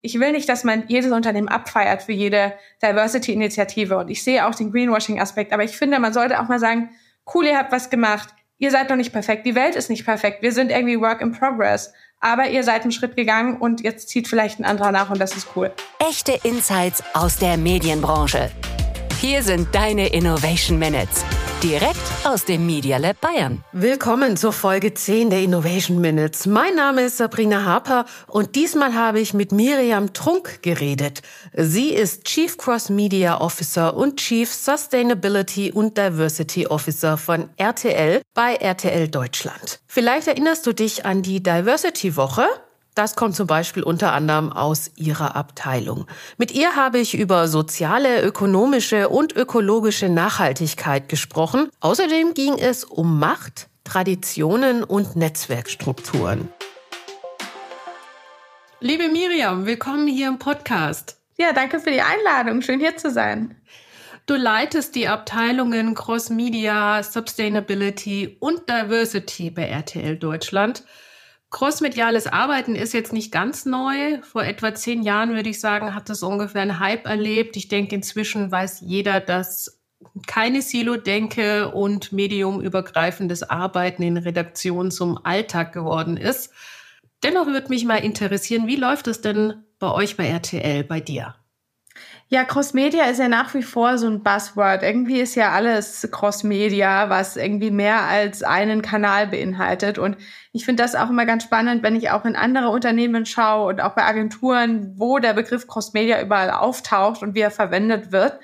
Ich will nicht, dass man jedes Unternehmen abfeiert für jede Diversity-Initiative. Und ich sehe auch den Greenwashing-Aspekt. Aber ich finde, man sollte auch mal sagen, cool, ihr habt was gemacht. Ihr seid noch nicht perfekt. Die Welt ist nicht perfekt. Wir sind irgendwie Work in Progress. Aber ihr seid einen Schritt gegangen und jetzt zieht vielleicht ein anderer nach und das ist cool. Echte Insights aus der Medienbranche. Hier sind deine Innovation Minutes. Direkt aus dem Media Lab Bayern. Willkommen zur Folge 10 der Innovation Minutes. Mein Name ist Sabrina Harper und diesmal habe ich mit Miriam Trunk geredet. Sie ist Chief Cross Media Officer und Chief Sustainability und Diversity Officer von RTL bei RTL Deutschland. Vielleicht erinnerst du dich an die Diversity Woche. Das kommt zum Beispiel unter anderem aus ihrer Abteilung. Mit ihr habe ich über soziale, ökonomische und ökologische Nachhaltigkeit gesprochen. Außerdem ging es um Macht, Traditionen und Netzwerkstrukturen. Liebe Miriam, willkommen hier im Podcast. Ja, danke für die Einladung. Schön hier zu sein. Du leitest die Abteilungen Cross Media, Sustainability und Diversity bei RTL Deutschland. Crossmediales Arbeiten ist jetzt nicht ganz neu. Vor etwa zehn Jahren, würde ich sagen, hat das ungefähr einen Hype erlebt. Ich denke, inzwischen weiß jeder, dass keine Silo-Denke und mediumübergreifendes Arbeiten in Redaktionen zum Alltag geworden ist. Dennoch würde mich mal interessieren, wie läuft es denn bei euch bei RTL, bei dir? Ja, Crossmedia ist ja nach wie vor so ein Buzzword. Irgendwie ist ja alles Crossmedia, was irgendwie mehr als einen Kanal beinhaltet. Und ich finde das auch immer ganz spannend, wenn ich auch in andere Unternehmen schaue und auch bei Agenturen, wo der Begriff Crossmedia überall auftaucht und wie er verwendet wird.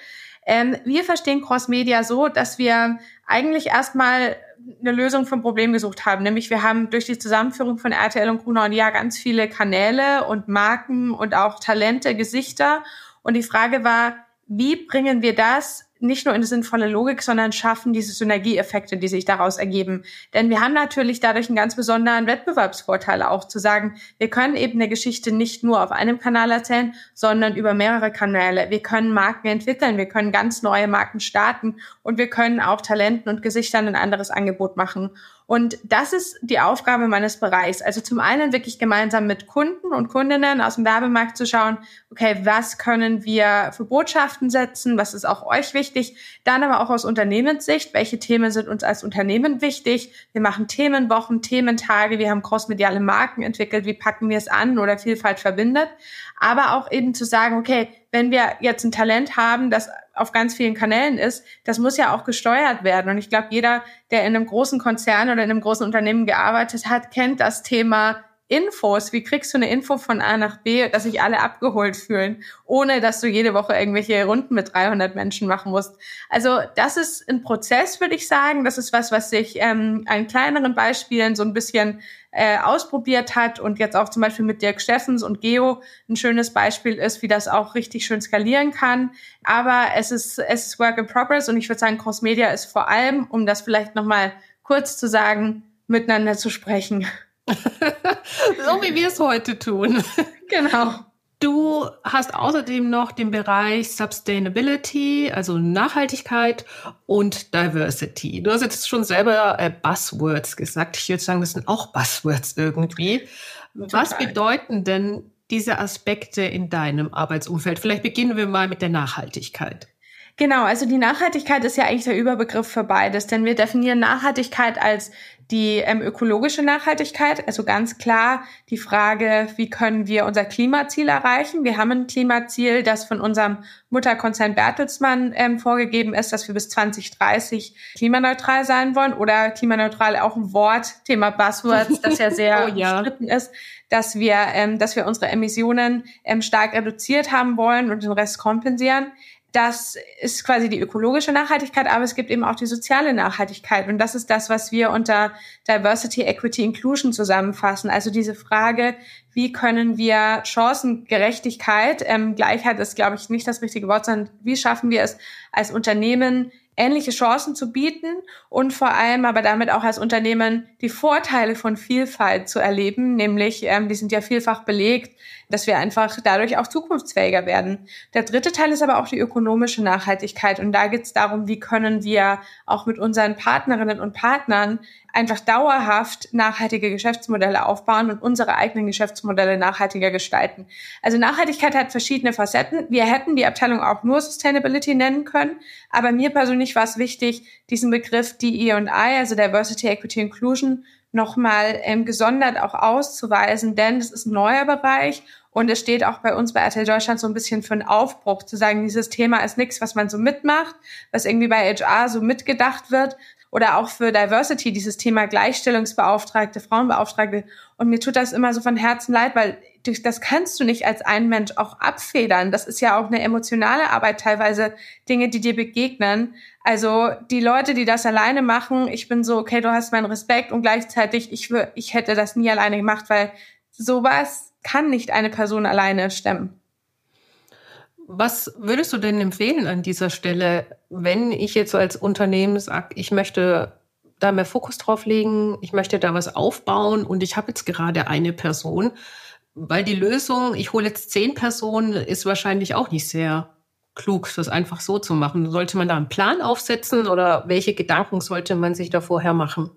Ähm, wir verstehen Crossmedia so, dass wir eigentlich erstmal eine Lösung vom Problem gesucht haben. Nämlich wir haben durch die Zusammenführung von RTL und Gruner und Ja ganz viele Kanäle und Marken und auch Talente, Gesichter und die Frage war, wie bringen wir das nicht nur in sinnvolle Logik, sondern schaffen diese Synergieeffekte, die sich daraus ergeben. Denn wir haben natürlich dadurch einen ganz besonderen Wettbewerbsvorteil auch zu sagen, wir können eben eine Geschichte nicht nur auf einem Kanal erzählen, sondern über mehrere Kanäle. Wir können Marken entwickeln, wir können ganz neue Marken starten und wir können auch Talenten und Gesichtern ein anderes Angebot machen. Und das ist die Aufgabe meines Bereichs. Also zum einen wirklich gemeinsam mit Kunden und Kundinnen aus dem Werbemarkt zu schauen, okay, was können wir für Botschaften setzen? Was ist auch euch wichtig? Dann aber auch aus Unternehmenssicht, welche Themen sind uns als Unternehmen wichtig? Wir machen Themenwochen, Thementage, wir haben crossmediale Marken entwickelt, wie packen wir es an oder Vielfalt verbindet. Aber auch eben zu sagen, okay, wenn wir jetzt ein Talent haben, das auf ganz vielen Kanälen ist, das muss ja auch gesteuert werden. Und ich glaube, jeder, der in einem großen Konzern oder in einem großen Unternehmen gearbeitet hat, kennt das Thema Infos. Wie kriegst du eine Info von A nach B, dass sich alle abgeholt fühlen, ohne dass du jede Woche irgendwelche Runden mit 300 Menschen machen musst? Also das ist ein Prozess, würde ich sagen. Das ist was, was sich ähm, an kleineren Beispielen so ein bisschen äh, ausprobiert hat und jetzt auch zum Beispiel mit Dirk Steffens und Geo ein schönes Beispiel ist, wie das auch richtig schön skalieren kann. Aber es ist, es ist Work in Progress und ich würde sagen, Cross Media ist vor allem, um das vielleicht nochmal kurz zu sagen, miteinander zu sprechen. so wie wir es heute tun. Genau. Du hast außerdem noch den Bereich Sustainability, also Nachhaltigkeit und Diversity. Du hast jetzt schon selber äh, Buzzwords gesagt. Ich würde sagen, das sind auch Buzzwords irgendwie. Total. Was bedeuten denn diese Aspekte in deinem Arbeitsumfeld? Vielleicht beginnen wir mal mit der Nachhaltigkeit. Genau, also die Nachhaltigkeit ist ja eigentlich der Überbegriff für beides, denn wir definieren Nachhaltigkeit als die ähm, ökologische Nachhaltigkeit, also ganz klar die Frage, wie können wir unser Klimaziel erreichen? Wir haben ein Klimaziel, das von unserem Mutterkonzern Bertelsmann ähm, vorgegeben ist, dass wir bis 2030 klimaneutral sein wollen oder klimaneutral auch ein Wort, Thema Buzzwords, das ja sehr oh, ja. umstritten ist, dass wir, ähm, dass wir unsere Emissionen ähm, stark reduziert haben wollen und den Rest kompensieren das ist quasi die ökologische Nachhaltigkeit, aber es gibt eben auch die soziale Nachhaltigkeit. Und das ist das, was wir unter Diversity, Equity, Inclusion zusammenfassen. Also diese Frage, wie können wir Chancengerechtigkeit, ähm, Gleichheit ist, glaube ich, nicht das richtige Wort, sondern wie schaffen wir es als Unternehmen, ähnliche Chancen zu bieten und vor allem aber damit auch als Unternehmen die Vorteile von Vielfalt zu erleben, nämlich, ähm, die sind ja vielfach belegt, dass wir einfach dadurch auch zukunftsfähiger werden. Der dritte Teil ist aber auch die ökonomische Nachhaltigkeit und da geht es darum, wie können wir auch mit unseren Partnerinnen und Partnern einfach dauerhaft nachhaltige Geschäftsmodelle aufbauen und unsere eigenen Geschäftsmodelle nachhaltiger gestalten. Also Nachhaltigkeit hat verschiedene Facetten. Wir hätten die Abteilung auch nur Sustainability nennen können, aber mir persönlich war es wichtig, diesen Begriff DE&I, also Diversity, Equity, Inclusion, nochmal ähm, gesondert auch auszuweisen, denn es ist ein neuer Bereich und es steht auch bei uns bei RTL Deutschland so ein bisschen für einen Aufbruch, zu sagen, dieses Thema ist nichts, was man so mitmacht, was irgendwie bei HR so mitgedacht wird. Oder auch für Diversity, dieses Thema Gleichstellungsbeauftragte, Frauenbeauftragte. Und mir tut das immer so von Herzen leid, weil das kannst du nicht als ein Mensch auch abfedern. Das ist ja auch eine emotionale Arbeit, teilweise Dinge, die dir begegnen. Also die Leute, die das alleine machen, ich bin so, okay, du hast meinen Respekt und gleichzeitig, ich, ich hätte das nie alleine gemacht, weil sowas kann nicht eine Person alleine stemmen. Was würdest du denn empfehlen an dieser Stelle, wenn ich jetzt als Unternehmen sage, ich möchte da mehr Fokus drauf legen, ich möchte da was aufbauen und ich habe jetzt gerade eine Person, weil die Lösung, ich hole jetzt zehn Personen, ist wahrscheinlich auch nicht sehr klug, das einfach so zu machen. Sollte man da einen Plan aufsetzen oder welche Gedanken sollte man sich da vorher machen?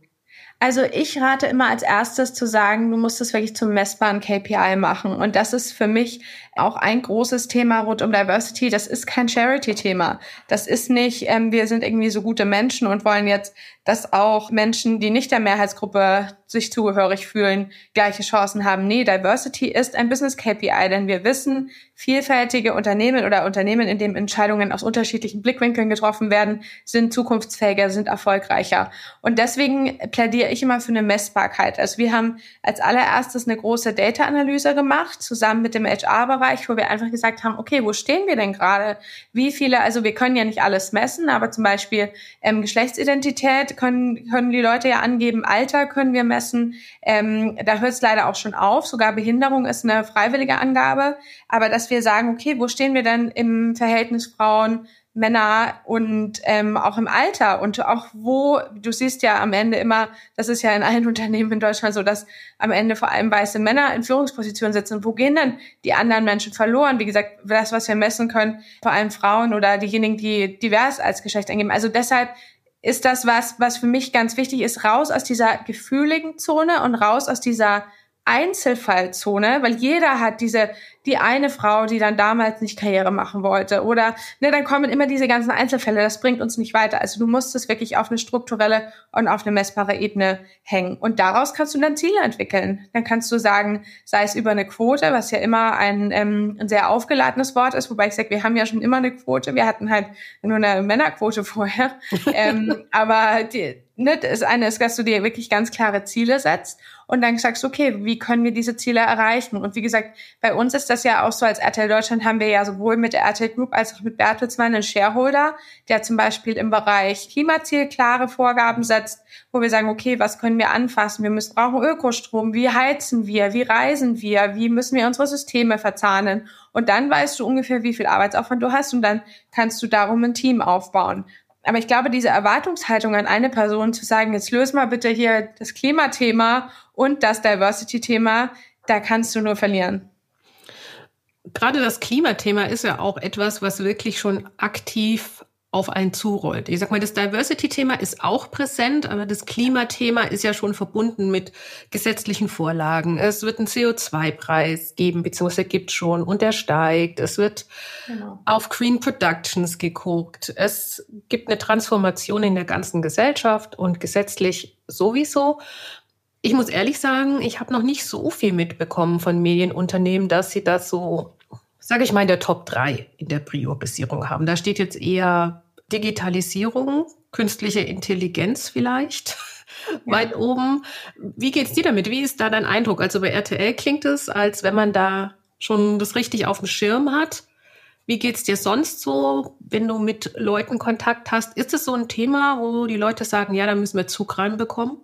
Also ich rate immer als erstes zu sagen, du musst es wirklich zum messbaren KPI machen. Und das ist für mich auch ein großes Thema rund um Diversity. Das ist kein Charity-Thema. Das ist nicht, ähm, wir sind irgendwie so gute Menschen und wollen jetzt, dass auch Menschen, die nicht der Mehrheitsgruppe sich zugehörig fühlen, gleiche Chancen haben. Nee, Diversity ist ein Business KPI, denn wir wissen, vielfältige Unternehmen oder Unternehmen, in denen Entscheidungen aus unterschiedlichen Blickwinkeln getroffen werden, sind zukunftsfähiger, sind erfolgreicher. Und deswegen plädiere ich immer für eine Messbarkeit. Also wir haben als allererstes eine große Data-Analyse gemacht, zusammen mit dem HR-Bereich, wo wir einfach gesagt haben, okay, wo stehen wir denn gerade? Wie viele, also wir können ja nicht alles messen, aber zum Beispiel ähm, Geschlechtsidentität können, können die Leute ja angeben, Alter können wir messen, messen. Ähm, da hört es leider auch schon auf. Sogar Behinderung ist eine freiwillige Angabe. Aber dass wir sagen, okay, wo stehen wir denn im Verhältnis Frauen, Männer und ähm, auch im Alter und auch wo, du siehst ja am Ende immer, das ist ja in allen Unternehmen in Deutschland so, dass am Ende vor allem weiße Männer in Führungspositionen sitzen. Wo gehen denn die anderen Menschen verloren? Wie gesagt, das, was wir messen können, vor allem Frauen oder diejenigen, die divers als Geschlecht angeben. Also deshalb ist das was, was für mich ganz wichtig ist, raus aus dieser gefühligen Zone und raus aus dieser Einzelfallzone, weil jeder hat diese, die eine Frau, die dann damals nicht Karriere machen wollte oder, ne, dann kommen immer diese ganzen Einzelfälle, das bringt uns nicht weiter. Also du musst es wirklich auf eine strukturelle und auf eine messbare Ebene hängen. Und daraus kannst du dann Ziele entwickeln. Dann kannst du sagen, sei es über eine Quote, was ja immer ein, ähm, ein sehr aufgeladenes Wort ist, wobei ich sage, wir haben ja schon immer eine Quote, wir hatten halt nur eine Männerquote vorher. ähm, aber die, ne, das eine ist, dass du dir wirklich ganz klare Ziele setzt und dann sagst, okay, wie können wir diese Ziele erreichen? Und wie gesagt, bei uns ist das ja auch so, als RTL Deutschland haben wir ja sowohl mit der RTL Group als auch mit Bertelsmann einen Shareholder, der zum Beispiel im Bereich Klimaziel klare Vorgaben setzt, wo wir sagen, okay, was können wir anfassen? Wir müssen brauchen Ökostrom, wie heizen wir, wie reisen wir, wie müssen wir unsere Systeme verzahnen? Und dann weißt du ungefähr, wie viel Arbeitsaufwand du hast und dann kannst du darum ein Team aufbauen. Aber ich glaube, diese Erwartungshaltung an eine Person zu sagen, jetzt löse mal bitte hier das Klimathema und das Diversity-Thema, da kannst du nur verlieren. Gerade das Klimathema ist ja auch etwas, was wirklich schon aktiv auf einen zurollt. Ich sag mal, das Diversity-Thema ist auch präsent, aber das Klimathema ist ja schon verbunden mit gesetzlichen Vorlagen. Es wird einen CO2-Preis geben, beziehungsweise gibt schon und der steigt. Es wird genau. auf Green Productions geguckt. Es gibt eine Transformation in der ganzen Gesellschaft und gesetzlich sowieso. Ich muss ehrlich sagen, ich habe noch nicht so viel mitbekommen von Medienunternehmen, dass sie das so sage ich mal, in der Top 3 in der Priorisierung haben. Da steht jetzt eher Digitalisierung, künstliche Intelligenz vielleicht. Ja. weit oben. Wie geht's dir damit? Wie ist da dein Eindruck? Also bei RTL klingt es, als wenn man da schon das richtig auf dem Schirm hat. Wie geht's dir sonst so, wenn du mit Leuten Kontakt hast? Ist es so ein Thema, wo die Leute sagen, ja, da müssen wir Zug reinbekommen?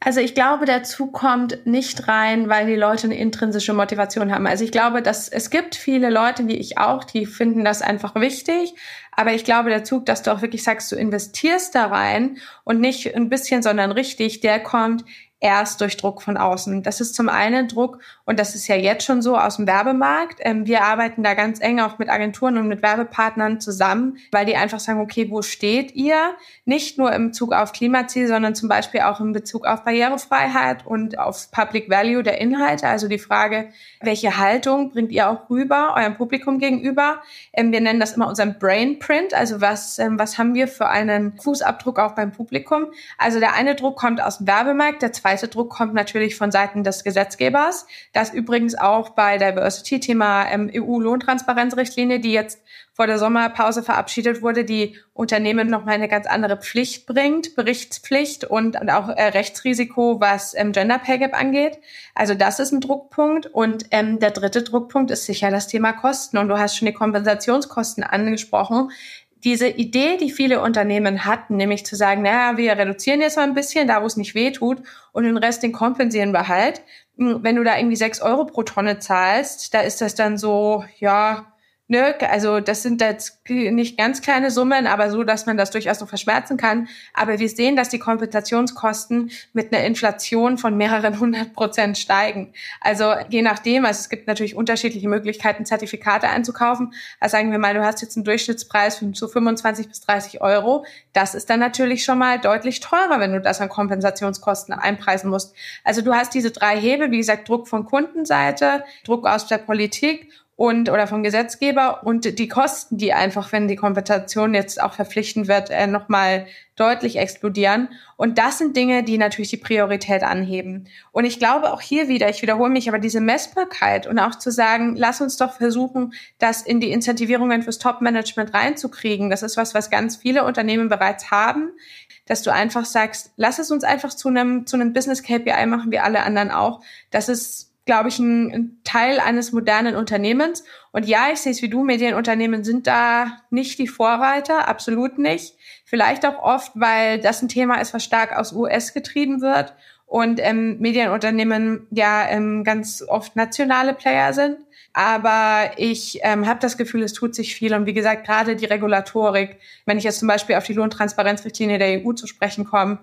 Also ich glaube, der Zug kommt nicht rein, weil die Leute eine intrinsische Motivation haben. Also ich glaube, dass es gibt viele Leute, wie ich auch, die finden das einfach wichtig. Aber ich glaube, der Zug, dass du auch wirklich sagst, du investierst da rein und nicht ein bisschen, sondern richtig, der kommt erst durch Druck von außen. Das ist zum einen Druck, und das ist ja jetzt schon so aus dem Werbemarkt. Ähm, wir arbeiten da ganz eng auch mit Agenturen und mit Werbepartnern zusammen, weil die einfach sagen, okay, wo steht ihr? Nicht nur im Bezug auf Klimaziel, sondern zum Beispiel auch in Bezug auf Barrierefreiheit und auf Public Value der Inhalte. Also die Frage, welche Haltung bringt ihr auch rüber, eurem Publikum gegenüber? Ähm, wir nennen das immer unseren Brain Print. Also was, ähm, was haben wir für einen Fußabdruck auch beim Publikum? Also der eine Druck kommt aus dem Werbemarkt, der zweite zweite Druck kommt natürlich von Seiten des Gesetzgebers. Das übrigens auch bei Diversity, Thema ähm, EU-Lohntransparenzrichtlinie, die jetzt vor der Sommerpause verabschiedet wurde, die Unternehmen nochmal eine ganz andere Pflicht bringt, Berichtspflicht und, und auch äh, Rechtsrisiko, was ähm, Gender Pay Gap angeht. Also das ist ein Druckpunkt. Und ähm, der dritte Druckpunkt ist sicher das Thema Kosten. Und du hast schon die Kompensationskosten angesprochen diese Idee, die viele Unternehmen hatten, nämlich zu sagen, naja, wir reduzieren jetzt mal ein bisschen, da wo es nicht weh tut und den Rest, den kompensieren wir halt. Hm, wenn du da irgendwie sechs Euro pro Tonne zahlst, da ist das dann so, ja, Ne, also das sind jetzt nicht ganz kleine Summen, aber so, dass man das durchaus noch verschmerzen kann. Aber wir sehen, dass die Kompensationskosten mit einer Inflation von mehreren hundert Prozent steigen. Also je nachdem, also es gibt natürlich unterschiedliche Möglichkeiten, Zertifikate einzukaufen. Also sagen wir mal, du hast jetzt einen Durchschnittspreis von so 25 bis 30 Euro. Das ist dann natürlich schon mal deutlich teurer, wenn du das an Kompensationskosten einpreisen musst. Also du hast diese drei Hebel, wie gesagt, Druck von Kundenseite, Druck aus der Politik und oder vom Gesetzgeber und die Kosten, die einfach, wenn die Kompensation jetzt auch verpflichtend wird, äh, nochmal deutlich explodieren. Und das sind Dinge, die natürlich die Priorität anheben. Und ich glaube auch hier wieder, ich wiederhole mich, aber diese Messbarkeit und auch zu sagen, lass uns doch versuchen, das in die Incentivierungen fürs Top-Management reinzukriegen. Das ist was, was ganz viele Unternehmen bereits haben, dass du einfach sagst, lass es uns einfach zu einem, zu einem Business KPI machen, wie alle anderen auch. Das ist glaube ich, ein, Teil eines modernen Unternehmens. Und ja, ich sehe es wie du, Medienunternehmen sind da nicht die Vorreiter, absolut nicht. Vielleicht auch oft, weil das ein Thema ist, was stark aus US getrieben wird und ähm, Medienunternehmen ja ähm, ganz oft nationale Player sind. Aber ich ähm, habe das Gefühl, es tut sich viel. Und wie gesagt, gerade die Regulatorik, wenn ich jetzt zum Beispiel auf die Lohntransparenzrichtlinie der EU zu sprechen komme,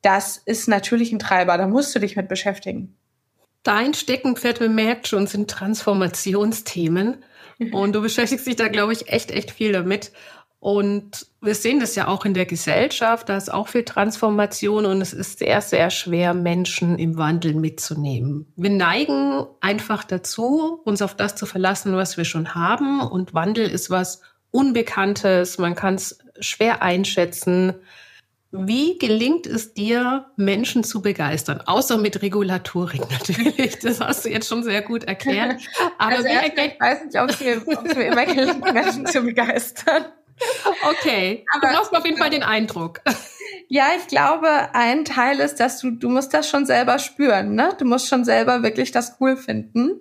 das ist natürlich ein Treiber. Da musst du dich mit beschäftigen. Dein Steckenpferd, man merkt schon, sind Transformationsthemen. Und du beschäftigst dich da, glaube ich, echt, echt viel damit. Und wir sehen das ja auch in der Gesellschaft, da ist auch viel Transformation und es ist sehr, sehr schwer, Menschen im Wandel mitzunehmen. Wir neigen einfach dazu, uns auf das zu verlassen, was wir schon haben. Und Wandel ist was Unbekanntes, man kann es schwer einschätzen. Wie gelingt es dir, Menschen zu begeistern? Außer mit Regulatorik natürlich. Das hast du jetzt schon sehr gut erklärt. Aber also erst, ich weiß nicht, ob es mir, mir immer gelingt, Menschen zu begeistern. Okay, aber du machst auf jeden Fall den Eindruck. Ja, ich glaube, ein Teil ist, dass du, du musst das schon selber spüren, ne? Du musst schon selber wirklich das cool finden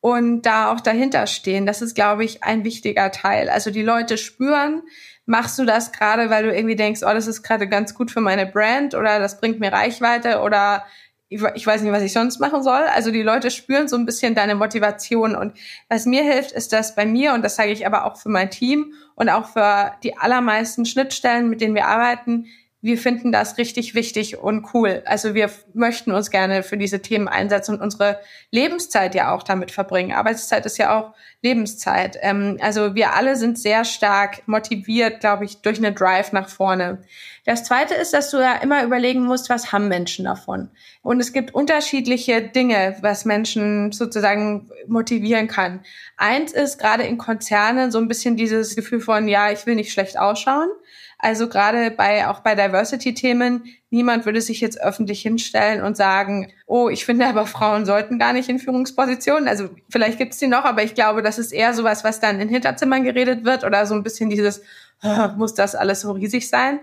und da auch dahinter stehen. Das ist, glaube ich, ein wichtiger Teil. Also die Leute spüren, Machst du das gerade, weil du irgendwie denkst, oh, das ist gerade ganz gut für meine Brand oder das bringt mir Reichweite oder ich, weiß nicht, was ich sonst machen soll. Also die Leute spüren so ein bisschen deine Motivation. Und was mir hilft, ist das bei mir, und das sage ich aber auch für mein Team und auch für die allermeisten Schnittstellen, mit denen wir arbeiten, wir finden das richtig wichtig und cool. Also wir möchten uns gerne für diese Themen einsetzen und unsere Lebenszeit ja auch damit verbringen. Arbeitszeit ist ja auch Lebenszeit. Ähm, also wir alle sind sehr stark motiviert, glaube ich, durch eine Drive nach vorne. Das Zweite ist, dass du ja immer überlegen musst, was haben Menschen davon. Und es gibt unterschiedliche Dinge, was Menschen sozusagen motivieren kann. Eins ist gerade in Konzernen so ein bisschen dieses Gefühl von, ja, ich will nicht schlecht ausschauen. Also gerade bei auch bei Diversity-Themen, niemand würde sich jetzt öffentlich hinstellen und sagen, oh, ich finde aber Frauen sollten gar nicht in Führungspositionen. Also vielleicht gibt's die noch, aber ich glaube, das ist eher sowas, was dann in Hinterzimmern geredet wird oder so ein bisschen dieses, muss das alles so riesig sein?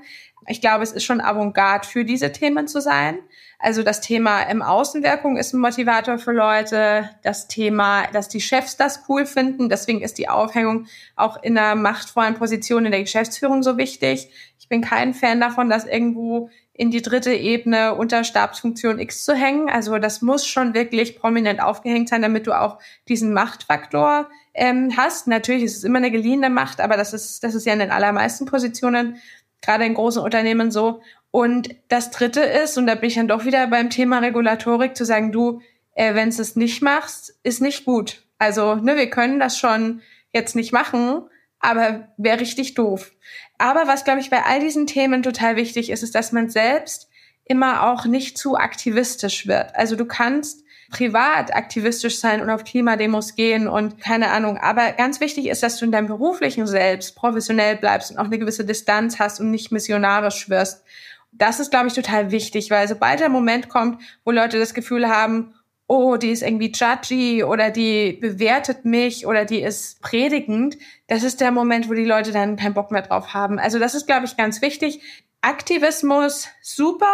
Ich glaube, es ist schon Avantgarde für diese Themen zu sein. Also das Thema im Außenwirkung ist ein Motivator für Leute. Das Thema, dass die Chefs das cool finden. Deswegen ist die Aufhängung auch in einer machtvollen Position in der Geschäftsführung so wichtig. Ich bin kein Fan davon, das irgendwo in die dritte Ebene unter Stabsfunktion X zu hängen. Also das muss schon wirklich prominent aufgehängt sein, damit du auch diesen Machtfaktor ähm, hast. Natürlich ist es immer eine geliehene Macht, aber das ist, das ist ja in den allermeisten Positionen gerade in großen Unternehmen so. Und das Dritte ist, und da bin ich dann doch wieder beim Thema Regulatorik, zu sagen, du, äh, wenn es nicht machst, ist nicht gut. Also, ne, wir können das schon jetzt nicht machen, aber wäre richtig doof. Aber was, glaube ich, bei all diesen Themen total wichtig ist, ist, dass man selbst immer auch nicht zu aktivistisch wird. Also du kannst privat aktivistisch sein und auf Klimademos gehen und keine Ahnung. Aber ganz wichtig ist, dass du in deinem beruflichen Selbst professionell bleibst und auch eine gewisse Distanz hast und nicht missionarisch wirst. Das ist, glaube ich, total wichtig, weil sobald der Moment kommt, wo Leute das Gefühl haben, oh, die ist irgendwie judgy oder die bewertet mich oder die ist predigend, das ist der Moment, wo die Leute dann keinen Bock mehr drauf haben. Also das ist, glaube ich, ganz wichtig. Aktivismus, super,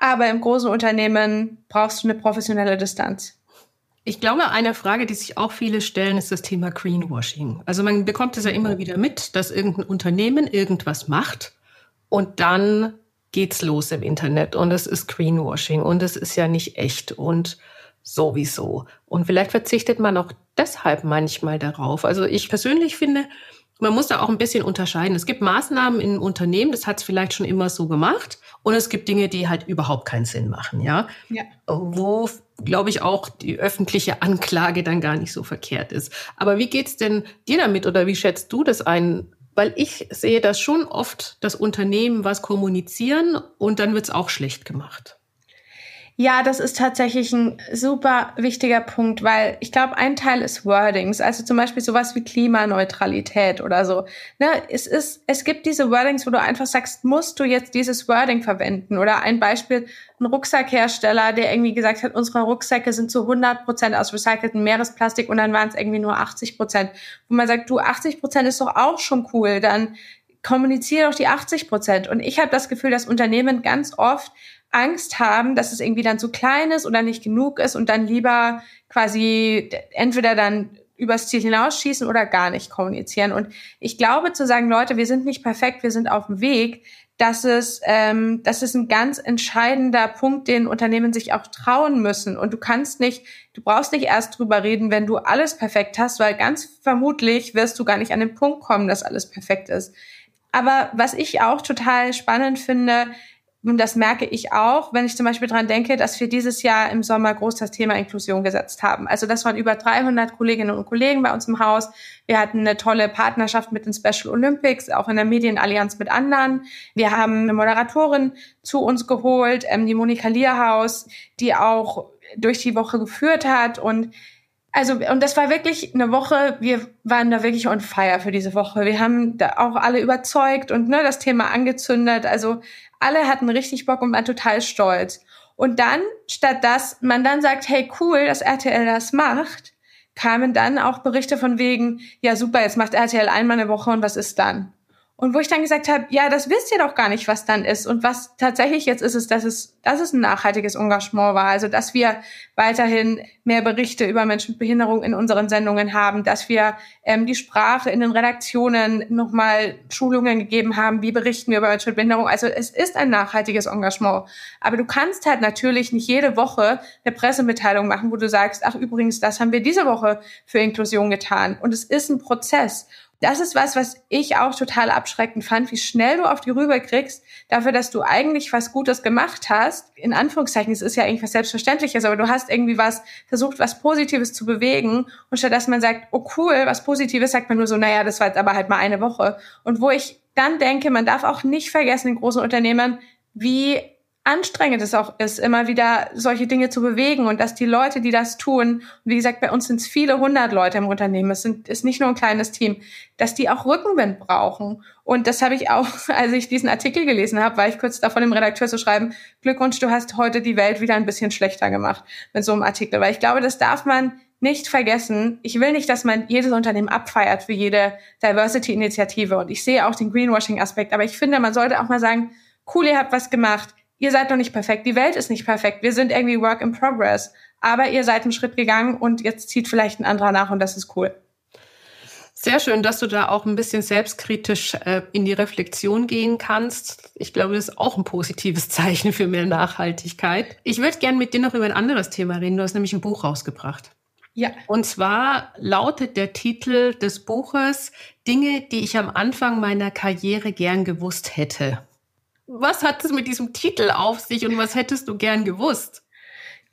aber im großen Unternehmen brauchst du eine professionelle Distanz. Ich glaube, eine Frage, die sich auch viele stellen, ist das Thema Greenwashing. Also man bekommt es ja immer wieder mit, dass irgendein Unternehmen irgendwas macht und dann geht's los im Internet und es ist Greenwashing und es ist ja nicht echt und sowieso. Und vielleicht verzichtet man auch deshalb manchmal darauf. Also ich persönlich finde, man muss da auch ein bisschen unterscheiden. Es gibt Maßnahmen in Unternehmen, das hat es vielleicht schon immer so gemacht. Und es gibt Dinge, die halt überhaupt keinen Sinn machen, ja. ja. Wo, glaube ich, auch die öffentliche Anklage dann gar nicht so verkehrt ist. Aber wie geht's denn dir damit oder wie schätzt du das ein? Weil ich sehe das schon oft, dass Unternehmen was kommunizieren und dann wird's auch schlecht gemacht. Ja, das ist tatsächlich ein super wichtiger Punkt, weil ich glaube, ein Teil ist Wordings, also zum Beispiel sowas wie Klimaneutralität oder so. Ne, es ist, es gibt diese Wordings, wo du einfach sagst, musst du jetzt dieses Wording verwenden? Oder ein Beispiel, ein Rucksackhersteller, der irgendwie gesagt hat, unsere Rucksäcke sind zu 100 Prozent aus recyceltem Meeresplastik und dann waren es irgendwie nur 80 Prozent. Wo man sagt, du, 80 Prozent ist doch auch schon cool, dann kommuniziere doch die 80 Prozent. Und ich habe das Gefühl, dass Unternehmen ganz oft Angst haben, dass es irgendwie dann zu klein ist oder nicht genug ist und dann lieber quasi entweder dann übers Ziel hinausschießen oder gar nicht kommunizieren. Und ich glaube zu sagen, Leute, wir sind nicht perfekt, wir sind auf dem Weg, das ist, ähm, das ist ein ganz entscheidender Punkt, den Unternehmen sich auch trauen müssen. Und du kannst nicht, du brauchst nicht erst drüber reden, wenn du alles perfekt hast, weil ganz vermutlich wirst du gar nicht an den Punkt kommen, dass alles perfekt ist. Aber was ich auch total spannend finde, und das merke ich auch, wenn ich zum Beispiel dran denke, dass wir dieses Jahr im Sommer groß das Thema Inklusion gesetzt haben. Also das waren über 300 Kolleginnen und Kollegen bei uns im Haus. Wir hatten eine tolle Partnerschaft mit den Special Olympics, auch in der Medienallianz mit anderen. Wir haben eine Moderatorin zu uns geholt, ähm, die Monika Lierhaus, die auch durch die Woche geführt hat und also, und das war wirklich eine Woche, wir waren da wirklich on fire für diese Woche. Wir haben da auch alle überzeugt und ne, das Thema angezündet. Also alle hatten richtig Bock und waren total stolz. Und dann, statt dass man dann sagt, hey cool, dass RTL das macht, kamen dann auch Berichte von wegen, ja super, jetzt macht RTL einmal eine Woche und was ist dann? Und wo ich dann gesagt habe, ja, das wisst ihr doch gar nicht, was dann ist. Und was tatsächlich jetzt ist, ist, dass es, dass es ein nachhaltiges Engagement war. Also, dass wir weiterhin mehr Berichte über Menschen mit Behinderung in unseren Sendungen haben, dass wir ähm, die Sprache in den Redaktionen nochmal Schulungen gegeben haben, wie berichten wir über Menschen mit Behinderung. Also, es ist ein nachhaltiges Engagement. Aber du kannst halt natürlich nicht jede Woche eine Pressemitteilung machen, wo du sagst, ach übrigens, das haben wir diese Woche für Inklusion getan. Und es ist ein Prozess das ist was, was ich auch total abschreckend fand, wie schnell du auf die rüber kriegst, dafür, dass du eigentlich was Gutes gemacht hast. In Anführungszeichen, es ist ja eigentlich was Selbstverständliches, aber du hast irgendwie was versucht, was Positives zu bewegen. Und statt dass man sagt, oh cool, was Positives, sagt man nur so, naja, das war jetzt aber halt mal eine Woche. Und wo ich dann denke, man darf auch nicht vergessen in großen Unternehmen, wie anstrengend es auch ist, immer wieder solche Dinge zu bewegen und dass die Leute, die das tun, wie gesagt, bei uns sind es viele hundert Leute im Unternehmen, es sind, ist nicht nur ein kleines Team, dass die auch Rückenwind brauchen. Und das habe ich auch, als ich diesen Artikel gelesen habe, war ich kurz davon dem Redakteur zu schreiben, Glückwunsch, du hast heute die Welt wieder ein bisschen schlechter gemacht mit so einem Artikel. Weil ich glaube, das darf man nicht vergessen, ich will nicht, dass man jedes Unternehmen abfeiert für jede Diversity-Initiative. Und ich sehe auch den Greenwashing-Aspekt. Aber ich finde, man sollte auch mal sagen, cool, ihr habt was gemacht ihr seid noch nicht perfekt, die Welt ist nicht perfekt, wir sind irgendwie Work in Progress, aber ihr seid einen Schritt gegangen und jetzt zieht vielleicht ein anderer nach und das ist cool. Sehr schön, dass du da auch ein bisschen selbstkritisch äh, in die Reflexion gehen kannst. Ich glaube, das ist auch ein positives Zeichen für mehr Nachhaltigkeit. Ich würde gerne mit dir noch über ein anderes Thema reden. Du hast nämlich ein Buch rausgebracht. Ja. Und zwar lautet der Titel des Buches Dinge, die ich am Anfang meiner Karriere gern gewusst hätte. Was hat es mit diesem Titel auf sich und was hättest du gern gewusst?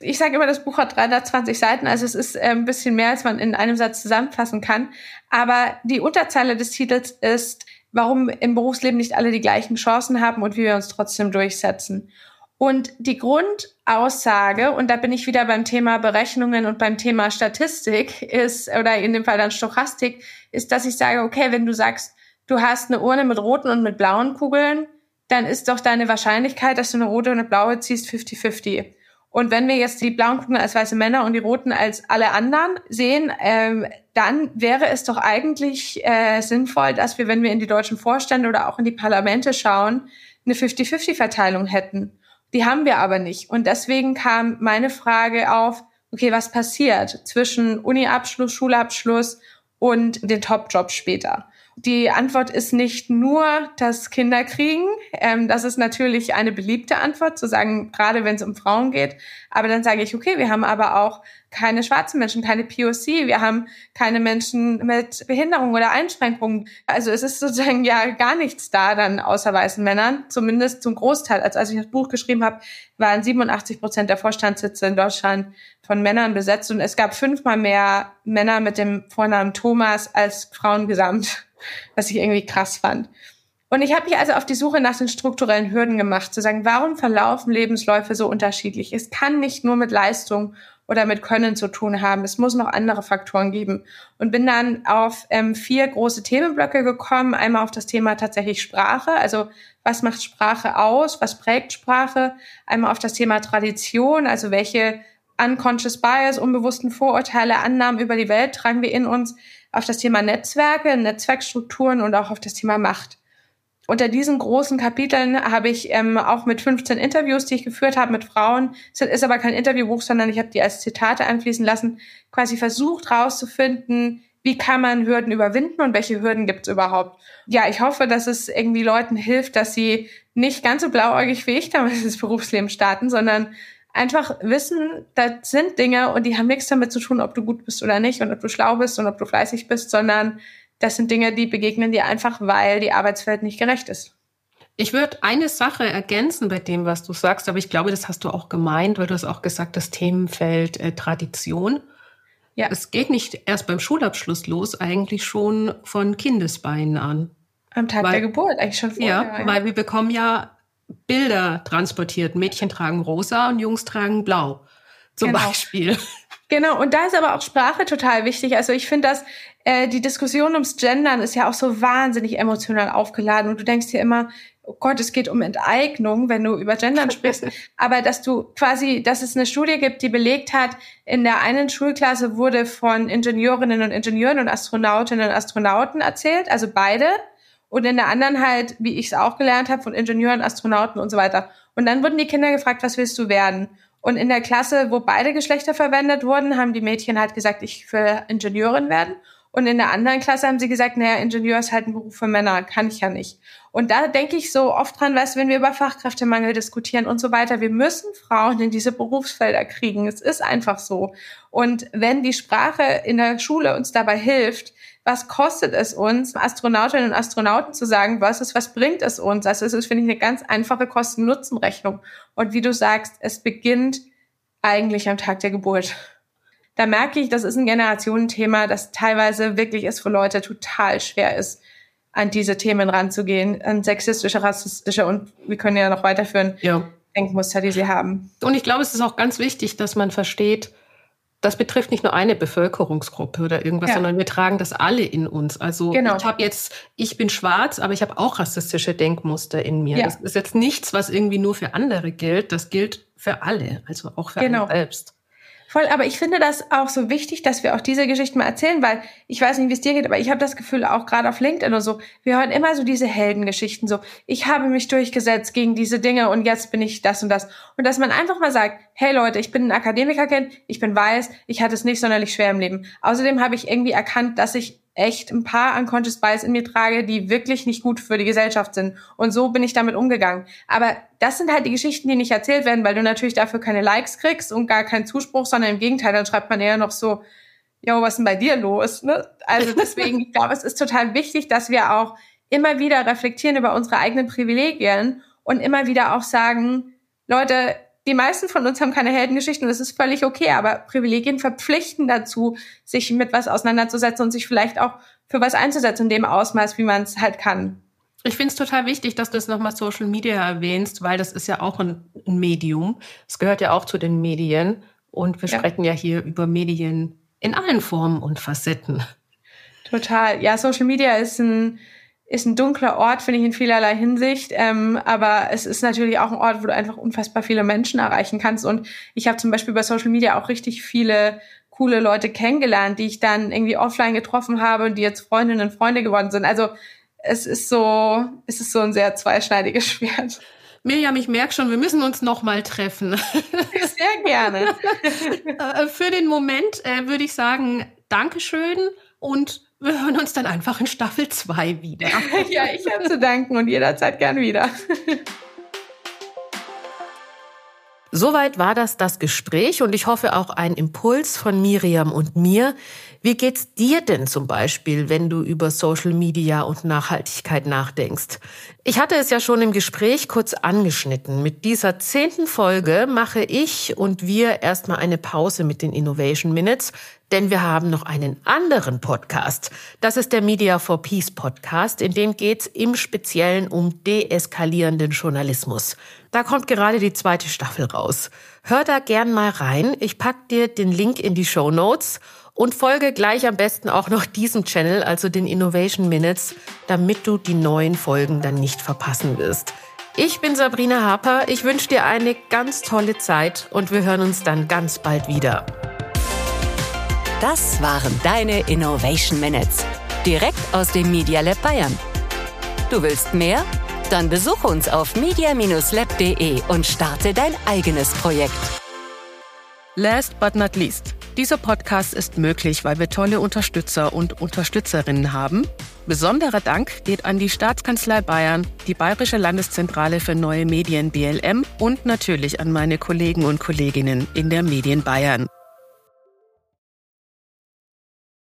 Ich sage immer, das Buch hat 320 Seiten, also es ist äh, ein bisschen mehr, als man in einem Satz zusammenfassen kann. Aber die Unterzeile des Titels ist, warum im Berufsleben nicht alle die gleichen Chancen haben und wie wir uns trotzdem durchsetzen. Und die Grundaussage, und da bin ich wieder beim Thema Berechnungen und beim Thema Statistik, ist, oder in dem Fall dann Stochastik, ist, dass ich sage, okay, wenn du sagst, du hast eine Urne mit roten und mit blauen Kugeln, dann ist doch deine Wahrscheinlichkeit, dass du eine rote und eine blaue ziehst, 50-50. Und wenn wir jetzt die blauen Kugeln als weiße Männer und die roten als alle anderen sehen, ähm, dann wäre es doch eigentlich äh, sinnvoll, dass wir, wenn wir in die deutschen Vorstände oder auch in die Parlamente schauen, eine 50-50-Verteilung hätten. Die haben wir aber nicht. Und deswegen kam meine Frage auf, okay, was passiert zwischen Uni-Abschluss, Schulabschluss und den Top-Jobs später? Die Antwort ist nicht nur das Kinderkriegen. Ähm, das ist natürlich eine beliebte Antwort, zu sagen, gerade wenn es um Frauen geht. Aber dann sage ich, okay, wir haben aber auch keine schwarzen Menschen, keine POC, wir haben keine Menschen mit Behinderung oder Einschränkungen. Also es ist sozusagen ja gar nichts da dann außer weißen Männern, zumindest zum Großteil. Also als ich das Buch geschrieben habe, waren 87 Prozent der Vorstandssitze in Deutschland von Männern besetzt und es gab fünfmal mehr Männer mit dem Vornamen Thomas als Frauen gesamt was ich irgendwie krass fand. Und ich habe mich also auf die Suche nach den strukturellen Hürden gemacht, zu sagen, warum verlaufen Lebensläufe so unterschiedlich? Es kann nicht nur mit Leistung oder mit Können zu tun haben. Es muss noch andere Faktoren geben. Und bin dann auf ähm, vier große Themenblöcke gekommen. Einmal auf das Thema tatsächlich Sprache, also was macht Sprache aus, was prägt Sprache. Einmal auf das Thema Tradition, also welche unconscious bias, unbewussten Vorurteile, Annahmen über die Welt tragen wir in uns auf das Thema Netzwerke, Netzwerkstrukturen und auch auf das Thema Macht. Unter diesen großen Kapiteln habe ich ähm, auch mit 15 Interviews, die ich geführt habe mit Frauen, es ist aber kein Interviewbuch, sondern ich habe die als Zitate einfließen lassen, quasi versucht herauszufinden, wie kann man Hürden überwinden und welche Hürden gibt es überhaupt. Ja, ich hoffe, dass es irgendwie Leuten hilft, dass sie nicht ganz so blauäugig wie ich damals ins Berufsleben starten, sondern einfach wissen, das sind Dinge und die haben nichts damit zu tun, ob du gut bist oder nicht und ob du schlau bist und ob du fleißig bist, sondern das sind Dinge, die begegnen dir einfach, weil die Arbeitswelt nicht gerecht ist. Ich würde eine Sache ergänzen bei dem, was du sagst, aber ich glaube, das hast du auch gemeint, weil du hast auch gesagt, das Themenfeld äh, Tradition. Ja. Es geht nicht erst beim Schulabschluss los, eigentlich schon von Kindesbeinen an. Am Tag weil, der Geburt, eigentlich schon vorher. Ja, ja, weil wir bekommen ja Bilder transportiert. Mädchen tragen rosa und Jungs tragen blau. Zum genau. Beispiel. Genau, und da ist aber auch Sprache total wichtig. Also ich finde, dass äh, die Diskussion ums Gendern ist ja auch so wahnsinnig emotional aufgeladen und du denkst dir immer, oh Gott, es geht um Enteignung, wenn du über Gendern sprichst. aber dass du quasi, dass es eine Studie gibt, die belegt hat, in der einen Schulklasse wurde von Ingenieurinnen und Ingenieuren und Astronautinnen und Astronauten erzählt, also beide und in der anderen halt, wie ich es auch gelernt habe, von Ingenieuren, Astronauten und so weiter. Und dann wurden die Kinder gefragt, was willst du werden? Und in der Klasse, wo beide Geschlechter verwendet wurden, haben die Mädchen halt gesagt, ich will Ingenieurin werden. Und in der anderen Klasse haben sie gesagt, naja, Ingenieur ist halt ein Beruf für Männer, kann ich ja nicht. Und da denke ich so oft dran, weißt wenn wir über Fachkräftemangel diskutieren und so weiter, wir müssen Frauen in diese Berufsfelder kriegen. Es ist einfach so. Und wenn die Sprache in der Schule uns dabei hilft, was kostet es uns, Astronautinnen und Astronauten zu sagen, was ist, was bringt es uns? Also es ist, finde ich, eine ganz einfache Kosten-Nutzen-Rechnung. Und wie du sagst, es beginnt eigentlich am Tag der Geburt. Da merke ich, das ist ein Generationenthema, das teilweise wirklich es für Leute total schwer ist, an diese Themen ranzugehen, an sexistische, rassistische und wir können ja noch weiterführen, ja. Denkmuster, die sie haben. Und ich glaube, es ist auch ganz wichtig, dass man versteht, das betrifft nicht nur eine Bevölkerungsgruppe oder irgendwas, ja. sondern wir tragen das alle in uns. Also genau. ich habe jetzt, ich bin schwarz, aber ich habe auch rassistische Denkmuster in mir. Ja. Das ist jetzt nichts, was irgendwie nur für andere gilt. Das gilt für alle, also auch für genau. einen selbst. Voll, aber ich finde das auch so wichtig, dass wir auch diese Geschichten mal erzählen, weil ich weiß nicht, wie es dir geht, aber ich habe das Gefühl, auch gerade auf LinkedIn oder so, wir hören immer so diese Heldengeschichten, so, ich habe mich durchgesetzt gegen diese Dinge und jetzt bin ich das und das. Und dass man einfach mal sagt, hey Leute, ich bin ein Akademikerkind, ich bin weiß, ich hatte es nicht sonderlich schwer im Leben. Außerdem habe ich irgendwie erkannt, dass ich echt ein paar unconscious bias in mir trage, die wirklich nicht gut für die Gesellschaft sind. Und so bin ich damit umgegangen. Aber das sind halt die Geschichten, die nicht erzählt werden, weil du natürlich dafür keine Likes kriegst und gar keinen Zuspruch, sondern im Gegenteil, dann schreibt man eher noch so, yo, was ist denn bei dir los? Ne? Also deswegen, ich glaube, es ist total wichtig, dass wir auch immer wieder reflektieren über unsere eigenen Privilegien und immer wieder auch sagen, Leute, die meisten von uns haben keine Heldengeschichten und das ist völlig okay, aber Privilegien verpflichten dazu, sich mit was auseinanderzusetzen und sich vielleicht auch für was einzusetzen in dem Ausmaß, wie man es halt kann. Ich finde es total wichtig, dass du es nochmal Social Media erwähnst, weil das ist ja auch ein, ein Medium. Es gehört ja auch zu den Medien. Und wir ja. sprechen ja hier über Medien in allen Formen und Facetten. Total. Ja, Social Media ist ein, ist ein dunkler Ort, finde ich, in vielerlei Hinsicht. Ähm, aber es ist natürlich auch ein Ort, wo du einfach unfassbar viele Menschen erreichen kannst. Und ich habe zum Beispiel bei Social Media auch richtig viele coole Leute kennengelernt, die ich dann irgendwie offline getroffen habe und die jetzt Freundinnen und Freunde geworden sind. Also es ist so, es ist so ein sehr zweischneidiges Schwert. Mirjam, ich merke schon, wir müssen uns noch mal treffen. Sehr gerne. Äh, für den Moment äh, würde ich sagen, Dankeschön und wir hören uns dann einfach in Staffel 2 wieder. ja, ich habe zu danken und jederzeit gern wieder. Soweit war das das Gespräch und ich hoffe auch ein Impuls von Miriam und mir, wie geht's dir denn zum Beispiel, wenn du über Social Media und Nachhaltigkeit nachdenkst? Ich hatte es ja schon im Gespräch kurz angeschnitten. Mit dieser zehnten Folge mache ich und wir erstmal eine Pause mit den Innovation Minutes, denn wir haben noch einen anderen Podcast. Das ist der Media for Peace Podcast, in dem geht's im Speziellen um deeskalierenden Journalismus. Da kommt gerade die zweite Staffel raus. Hör da gern mal rein. Ich pack dir den Link in die Show Notes und folge gleich am besten auch noch diesem Channel, also den Innovation Minutes, damit du die neuen Folgen dann nicht verpassen wirst. Ich bin Sabrina Harper, ich wünsche dir eine ganz tolle Zeit und wir hören uns dann ganz bald wieder. Das waren deine Innovation Minutes, direkt aus dem Media Lab Bayern. Du willst mehr? Dann besuche uns auf media-lab.de und starte dein eigenes Projekt. Last but not least. Dieser Podcast ist möglich, weil wir tolle Unterstützer und Unterstützerinnen haben. Besonderer Dank geht an die Staatskanzlei Bayern, die Bayerische Landeszentrale für neue Medien BLM und natürlich an meine Kollegen und Kolleginnen in der Medien Bayern.